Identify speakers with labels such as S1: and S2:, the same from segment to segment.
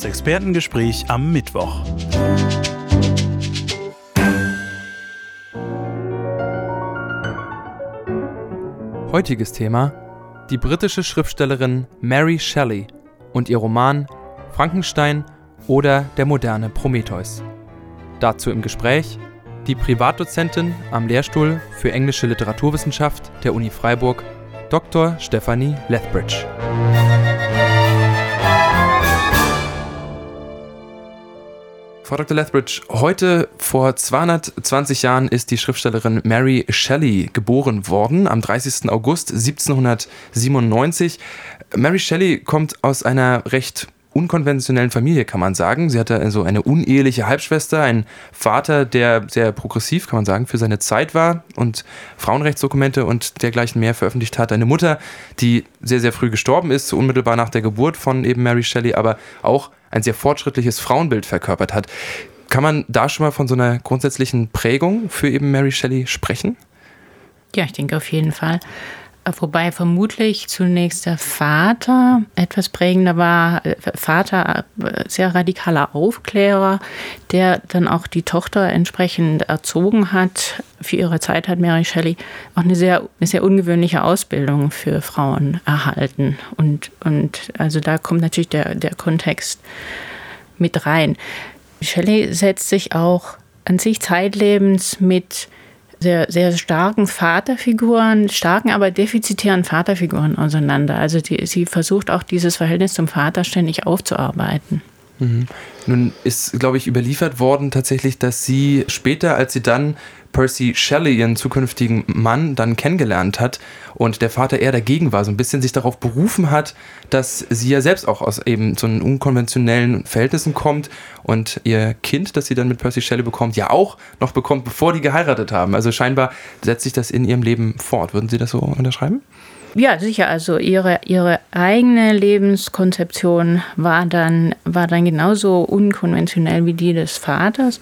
S1: Das Expertengespräch am Mittwoch.
S2: Heutiges Thema: die britische Schriftstellerin Mary Shelley und ihr Roman Frankenstein oder der moderne Prometheus. Dazu im Gespräch die Privatdozentin am Lehrstuhl für englische Literaturwissenschaft der Uni Freiburg, Dr. Stephanie Lethbridge. Frau Dr. Lethbridge, heute vor 220 Jahren ist die Schriftstellerin Mary Shelley geboren worden, am 30. August 1797. Mary Shelley kommt aus einer recht unkonventionellen Familie, kann man sagen. Sie hatte also eine uneheliche Halbschwester, einen Vater, der sehr progressiv, kann man sagen, für seine Zeit war und Frauenrechtsdokumente und dergleichen mehr veröffentlicht hat. Eine Mutter, die sehr, sehr früh gestorben ist, unmittelbar nach der Geburt von eben Mary Shelley, aber auch ein sehr fortschrittliches Frauenbild verkörpert hat. Kann man da schon mal von so einer grundsätzlichen Prägung für eben Mary Shelley sprechen?
S3: Ja, ich denke auf jeden Fall. Wobei vermutlich zunächst der Vater etwas prägender war. Vater, äh, sehr radikaler Aufklärer, der dann auch die Tochter entsprechend erzogen hat. Für ihre Zeit hat Mary Shelley auch eine sehr, eine sehr ungewöhnliche Ausbildung für Frauen erhalten. Und, und also da kommt natürlich der, der Kontext mit rein. Shelley setzt sich auch an sich zeitlebens mit sehr, sehr starken Vaterfiguren, starken, aber defizitären Vaterfiguren auseinander. Also die, sie versucht auch dieses Verhältnis zum Vater ständig aufzuarbeiten.
S2: Mhm. Nun ist, glaube ich, überliefert worden tatsächlich, dass sie später, als sie dann Percy Shelley, ihren zukünftigen Mann, dann kennengelernt hat und der Vater eher dagegen war, so ein bisschen sich darauf berufen hat, dass sie ja selbst auch aus eben so einen unkonventionellen Verhältnissen kommt und ihr Kind, das sie dann mit Percy Shelley bekommt, ja auch noch bekommt, bevor die geheiratet haben. Also scheinbar setzt sich das in ihrem Leben fort. Würden Sie das so unterschreiben?
S3: Ja, sicher. Also ihre, ihre eigene Lebenskonzeption war dann, war dann genauso unkonventionell wie die des Vaters.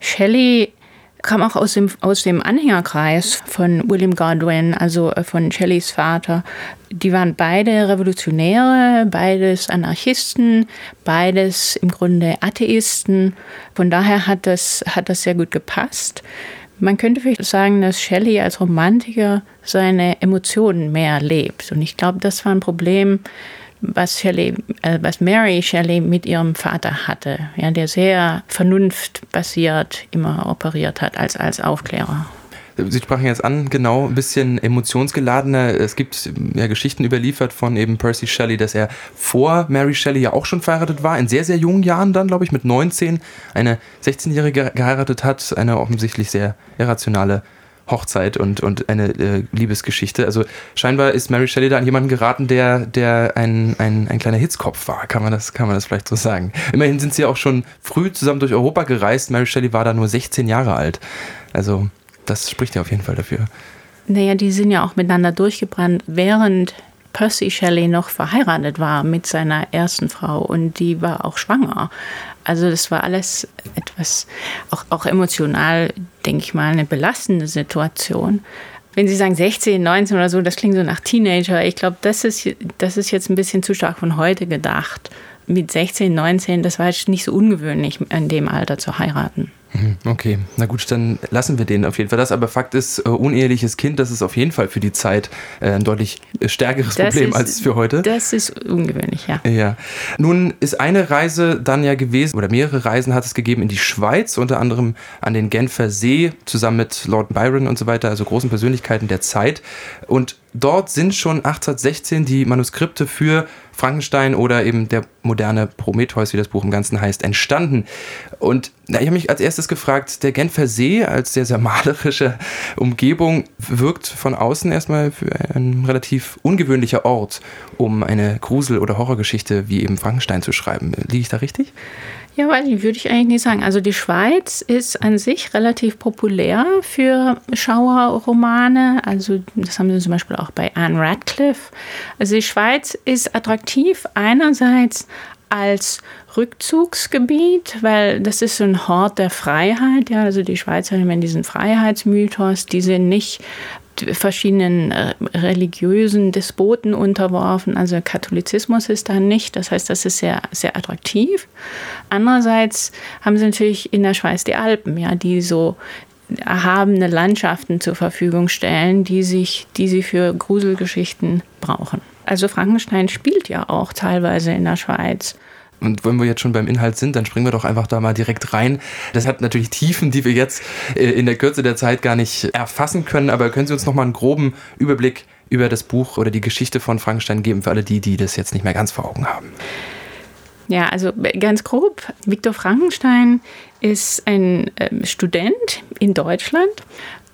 S3: Shelley kam auch aus dem, aus dem Anhängerkreis von William Godwin, also äh, von Shelleys Vater. Die waren beide Revolutionäre, beides Anarchisten, beides im Grunde Atheisten. Von daher hat das, hat das sehr gut gepasst. Man könnte vielleicht sagen, dass Shelley als Romantiker seine Emotionen mehr lebt. Und ich glaube, das war ein Problem, was, Shelley, äh, was Mary Shelley mit ihrem Vater hatte, ja, der sehr vernunftbasiert immer operiert hat als, als Aufklärer.
S2: Sie sprachen jetzt an, genau, ein bisschen emotionsgeladener. Es gibt ja Geschichten überliefert von eben Percy Shelley, dass er vor Mary Shelley ja auch schon verheiratet war, in sehr, sehr jungen Jahren dann, glaube ich, mit 19 eine 16-Jährige geheiratet hat, eine offensichtlich sehr irrationale Hochzeit und, und eine äh, Liebesgeschichte. Also scheinbar ist Mary Shelley da an jemanden geraten, der, der ein, ein, ein kleiner Hitzkopf war, kann man, das, kann man das vielleicht so sagen. Immerhin sind sie auch schon früh zusammen durch Europa gereist. Mary Shelley war da nur 16 Jahre alt. Also das spricht ja auf jeden Fall dafür.
S3: Naja, die sind ja auch miteinander durchgebrannt, während Percy Shelley noch verheiratet war mit seiner ersten Frau und die war auch schwanger. Also das war alles etwas, auch, auch emotional, denke ich mal, eine belastende Situation. Wenn Sie sagen 16, 19 oder so, das klingt so nach Teenager. Ich glaube, das ist, das ist jetzt ein bisschen zu stark von heute gedacht. Mit 16, 19, das war jetzt nicht so ungewöhnlich, in dem Alter zu heiraten.
S2: Mhm, okay, na gut, dann lassen wir den auf jeden Fall das. Aber Fakt ist, uh, uneheliches Kind, das ist auf jeden Fall für die Zeit äh, ein deutlich äh, stärkeres das Problem ist, als für heute.
S3: Das ist ungewöhnlich, ja.
S2: Ja. Nun ist eine Reise dann ja gewesen, oder mehrere Reisen hat es gegeben in die Schweiz, unter anderem an den Genfer See, zusammen mit Lord Byron und so weiter, also großen Persönlichkeiten der Zeit. Und dort sind schon 1816 die Manuskripte für Frankenstein oder eben der moderne Prometheus, wie das Buch im Ganzen heißt, entstanden. Und na, ich habe mich als erstes gefragt, der Genfer See als sehr, sehr malerische Umgebung wirkt von außen erstmal für ein relativ ungewöhnlicher Ort, um eine Grusel- oder Horrorgeschichte wie eben Frankenstein zu schreiben. Liege ich da richtig?
S3: Ja, weiß ich, würde ich eigentlich nicht sagen. Also die Schweiz ist an sich relativ populär für Schauerromane. Also das haben sie zum Beispiel auch bei Anne Radcliffe. Also die Schweiz ist attraktiv einerseits als Rückzugsgebiet, weil das ist so ein Hort der Freiheit. Ja, also die Schweizer haben diesen Freiheitsmythos, die sind nicht verschiedenen äh, religiösen Despoten unterworfen. Also Katholizismus ist da nicht. Das heißt, das ist sehr, sehr attraktiv. Andererseits haben sie natürlich in der Schweiz die Alpen, ja, die so erhabene Landschaften zur Verfügung stellen, die, sich, die sie für Gruselgeschichten brauchen. Also Frankenstein spielt ja auch teilweise in der Schweiz.
S2: Und wenn wir jetzt schon beim Inhalt sind, dann springen wir doch einfach da mal direkt rein. Das hat natürlich Tiefen, die wir jetzt äh, in der Kürze der Zeit gar nicht erfassen können, aber können Sie uns noch mal einen groben Überblick über das Buch oder die Geschichte von Frankenstein geben für alle die, die das jetzt nicht mehr ganz vor Augen haben?
S3: Ja, also ganz grob, Viktor Frankenstein ist ein ähm, Student in Deutschland,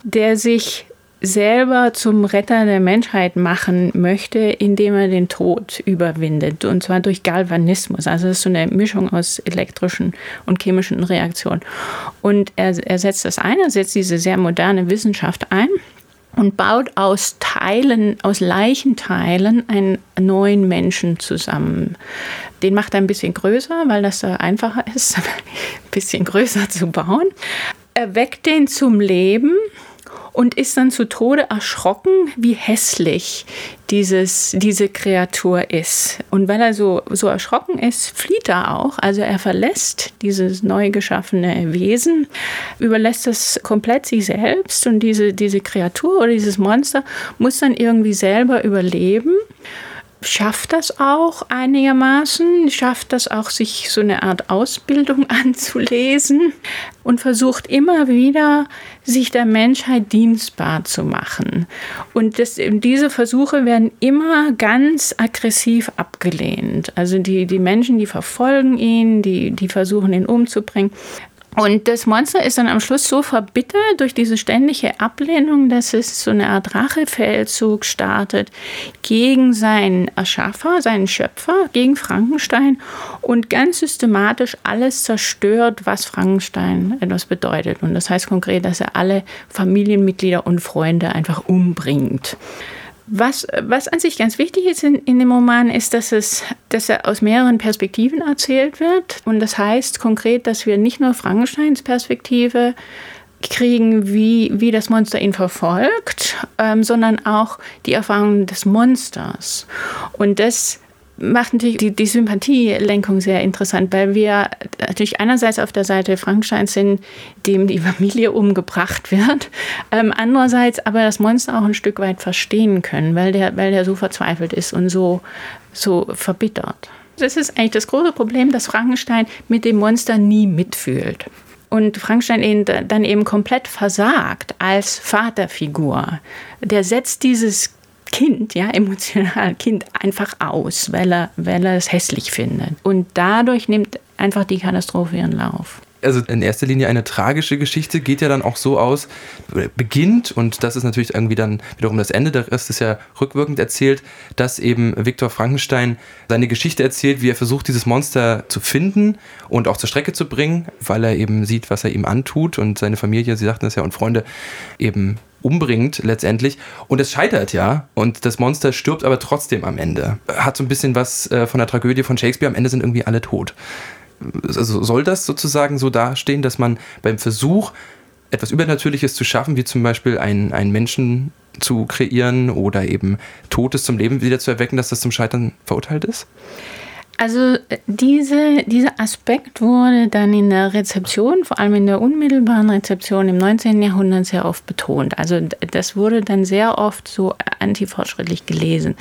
S3: der sich selber zum Retter der Menschheit machen möchte, indem er den Tod überwindet. Und zwar durch Galvanismus. Also das ist so eine Mischung aus elektrischen und chemischen Reaktionen. Und er, er setzt das ein, er setzt diese sehr moderne Wissenschaft ein und baut aus Teilen, aus Leichenteilen einen neuen Menschen zusammen. Den macht er ein bisschen größer, weil das da einfacher ist, ein bisschen größer zu bauen. Er weckt den zum Leben und ist dann zu Tode erschrocken, wie hässlich dieses, diese Kreatur ist. Und weil er so, so erschrocken ist, flieht er auch. Also er verlässt dieses neu geschaffene Wesen, überlässt es komplett sich selbst und diese, diese Kreatur oder dieses Monster muss dann irgendwie selber überleben schafft das auch einigermaßen, schafft das auch, sich so eine Art Ausbildung anzulesen und versucht immer wieder, sich der Menschheit dienstbar zu machen. Und das, diese Versuche werden immer ganz aggressiv abgelehnt. Also die, die Menschen, die verfolgen ihn, die, die versuchen ihn umzubringen. Und das Monster ist dann am Schluss so verbittert durch diese ständige Ablehnung, dass es so eine Art Rachefeldzug startet gegen seinen Erschaffer, seinen Schöpfer, gegen Frankenstein und ganz systematisch alles zerstört, was Frankenstein etwas bedeutet. Und das heißt konkret, dass er alle Familienmitglieder und Freunde einfach umbringt. Was, was an sich ganz wichtig ist in, in dem Roman, ist, dass, es, dass er aus mehreren Perspektiven erzählt wird. Und das heißt konkret, dass wir nicht nur Frankensteins Perspektive kriegen, wie, wie das Monster ihn verfolgt, ähm, sondern auch die Erfahrungen des Monsters. Und das macht natürlich die, die Sympathielenkung sehr interessant, weil wir natürlich einerseits auf der Seite Frankensteins sind, dem die Familie umgebracht wird, ähm, andererseits aber das Monster auch ein Stück weit verstehen können, weil der, weil der so verzweifelt ist und so, so verbittert. Das ist eigentlich das große Problem, dass Frankenstein mit dem Monster nie mitfühlt. Und Frankenstein eben dann eben komplett versagt als Vaterfigur. Der setzt dieses Kind, ja, emotional Kind einfach aus, weil er, weil er es hässlich findet. Und dadurch nimmt einfach die Katastrophe ihren Lauf
S2: also in erster Linie eine tragische Geschichte, geht ja dann auch so aus, beginnt, und das ist natürlich irgendwie dann wiederum das Ende, der Rest ist ja rückwirkend erzählt, dass eben Viktor Frankenstein seine Geschichte erzählt, wie er versucht, dieses Monster zu finden und auch zur Strecke zu bringen, weil er eben sieht, was er ihm antut und seine Familie, Sie sagten es ja, und Freunde eben umbringt letztendlich. Und es scheitert ja. Und das Monster stirbt aber trotzdem am Ende. Hat so ein bisschen was äh, von der Tragödie von Shakespeare. Am Ende sind irgendwie alle tot. Also soll das sozusagen so dastehen, dass man beim Versuch, etwas Übernatürliches zu schaffen, wie zum Beispiel einen, einen Menschen zu kreieren oder eben Totes zum Leben wieder zu erwecken, dass das zum Scheitern verurteilt ist?
S3: Also diese, dieser Aspekt wurde dann in der Rezeption, vor allem in der unmittelbaren Rezeption im 19. Jahrhundert sehr oft betont. Also das wurde dann sehr oft so antifortschrittlich gelesen.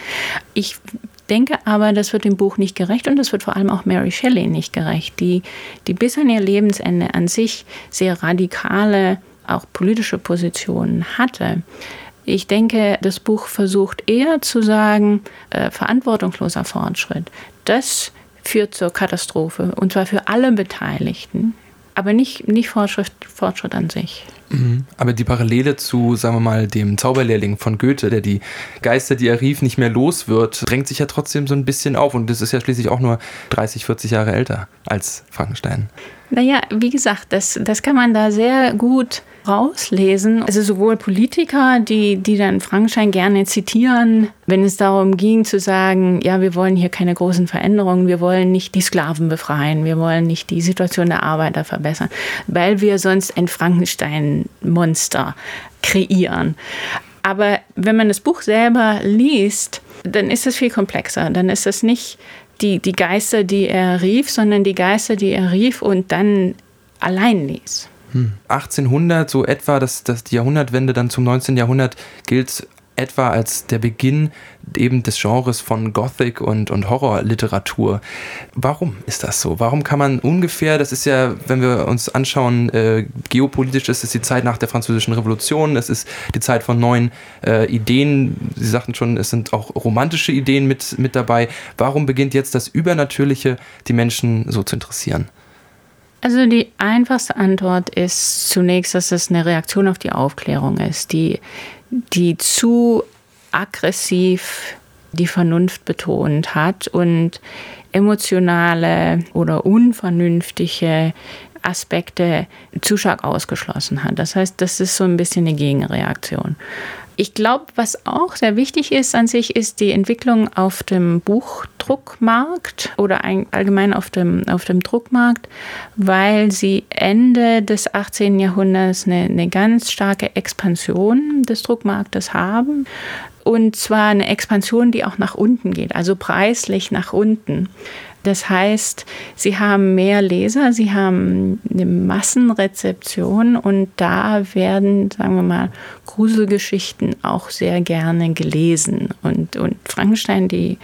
S3: Ich denke aber, das wird dem Buch nicht gerecht und das wird vor allem auch Mary Shelley nicht gerecht, die, die bis an ihr Lebensende an sich sehr radikale, auch politische Positionen hatte. Ich denke, das Buch versucht eher zu sagen, äh, verantwortungsloser Fortschritt. Das führt zur Katastrophe und zwar für alle Beteiligten, aber nicht, nicht Fortschritt, Fortschritt an sich.
S2: Mhm. Aber die Parallele zu, sagen wir mal, dem Zauberlehrling von Goethe, der die Geister, die er rief, nicht mehr los wird, drängt sich ja trotzdem so ein bisschen auf. Und das ist ja schließlich auch nur 30, 40 Jahre älter als Frankenstein.
S3: Naja, wie gesagt, das, das kann man da sehr gut rauslesen. Also sowohl Politiker, die, die dann Frankenstein gerne zitieren, wenn es darum ging zu sagen, ja, wir wollen hier keine großen Veränderungen, wir wollen nicht die Sklaven befreien, wir wollen nicht die Situation der Arbeiter verbessern, weil wir sonst ein Frankenstein-Monster kreieren. Aber wenn man das Buch selber liest, dann ist es viel komplexer. Dann ist es nicht die, die Geister, die er rief, sondern die Geister, die er rief und dann allein ließ.
S2: 1800, hm. so etwa, dass das die Jahrhundertwende dann zum 19. Jahrhundert gilt etwa als der Beginn eben des Genres von Gothic und, und Horrorliteratur. Warum ist das so? Warum kann man ungefähr, das ist ja, wenn wir uns anschauen, äh, geopolitisch ist es die Zeit nach der Französischen Revolution, es ist die Zeit von neuen äh, Ideen, Sie sagten schon, es sind auch romantische Ideen mit, mit dabei. Warum beginnt jetzt das Übernatürliche die Menschen so zu interessieren?
S3: Also die einfachste Antwort ist zunächst, dass es eine Reaktion auf die Aufklärung ist, die die zu aggressiv die Vernunft betont hat und emotionale oder unvernünftige Aspekte zu stark ausgeschlossen hat. Das heißt, das ist so ein bisschen eine Gegenreaktion. Ich glaube, was auch sehr wichtig ist an sich, ist die Entwicklung auf dem Buchdruckmarkt oder allgemein auf dem, auf dem Druckmarkt, weil sie Ende des 18. Jahrhunderts eine, eine ganz starke Expansion des Druckmarktes haben. Und zwar eine Expansion, die auch nach unten geht, also preislich nach unten. Das heißt, sie haben mehr Leser, sie haben eine Massenrezeption und da werden, sagen wir mal, Gruselgeschichten auch sehr gerne gelesen. Und, und Frankenstein, die,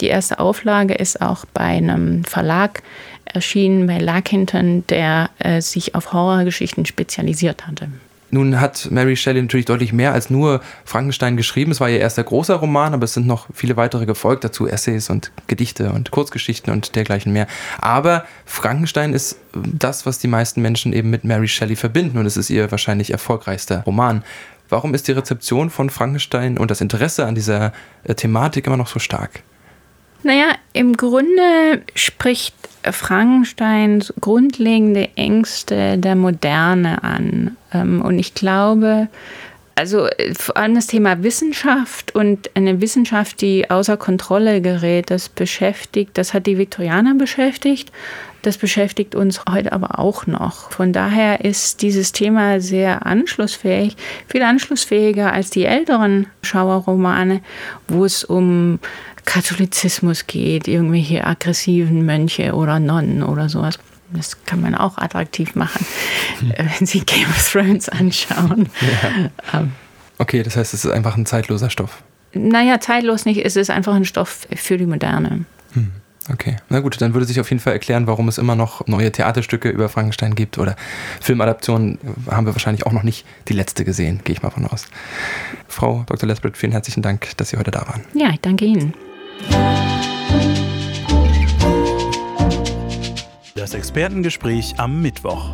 S3: die erste Auflage ist auch bei einem Verlag erschienen, bei Larkinton, der äh, sich auf Horrorgeschichten spezialisiert hatte.
S2: Nun hat Mary Shelley natürlich deutlich mehr als nur Frankenstein geschrieben. Es war ihr erster großer Roman, aber es sind noch viele weitere gefolgt, dazu Essays und Gedichte und Kurzgeschichten und dergleichen mehr. Aber Frankenstein ist das, was die meisten Menschen eben mit Mary Shelley verbinden und es ist ihr wahrscheinlich erfolgreichster Roman. Warum ist die Rezeption von Frankenstein und das Interesse an dieser äh, Thematik immer noch so stark?
S3: Naja, im Grunde spricht Frankensteins grundlegende Ängste der Moderne an. Ähm, und ich glaube, also vor allem das Thema Wissenschaft und eine Wissenschaft, die außer Kontrolle gerät, das beschäftigt, das hat die Viktorianer beschäftigt, das beschäftigt uns heute aber auch noch. Von daher ist dieses Thema sehr anschlussfähig, viel anschlussfähiger als die älteren Schauerromane, wo es um Katholizismus geht, irgendwelche aggressiven Mönche oder Nonnen oder sowas. Das kann man auch attraktiv machen, hm. wenn Sie Game of Thrones anschauen.
S2: Ja. Ähm. okay, das heißt, es ist einfach ein zeitloser Stoff.
S3: Naja, zeitlos nicht, es ist einfach ein Stoff für die Moderne. Hm.
S2: Okay, na gut, dann würde sich auf jeden Fall erklären, warum es immer noch neue Theaterstücke über Frankenstein gibt oder Filmadaptionen. Haben wir wahrscheinlich auch noch nicht die letzte gesehen, gehe ich mal von aus. Frau Dr. Lesbrit, vielen herzlichen Dank, dass Sie heute da waren.
S3: Ja, ich danke Ihnen.
S1: Das Expertengespräch am Mittwoch.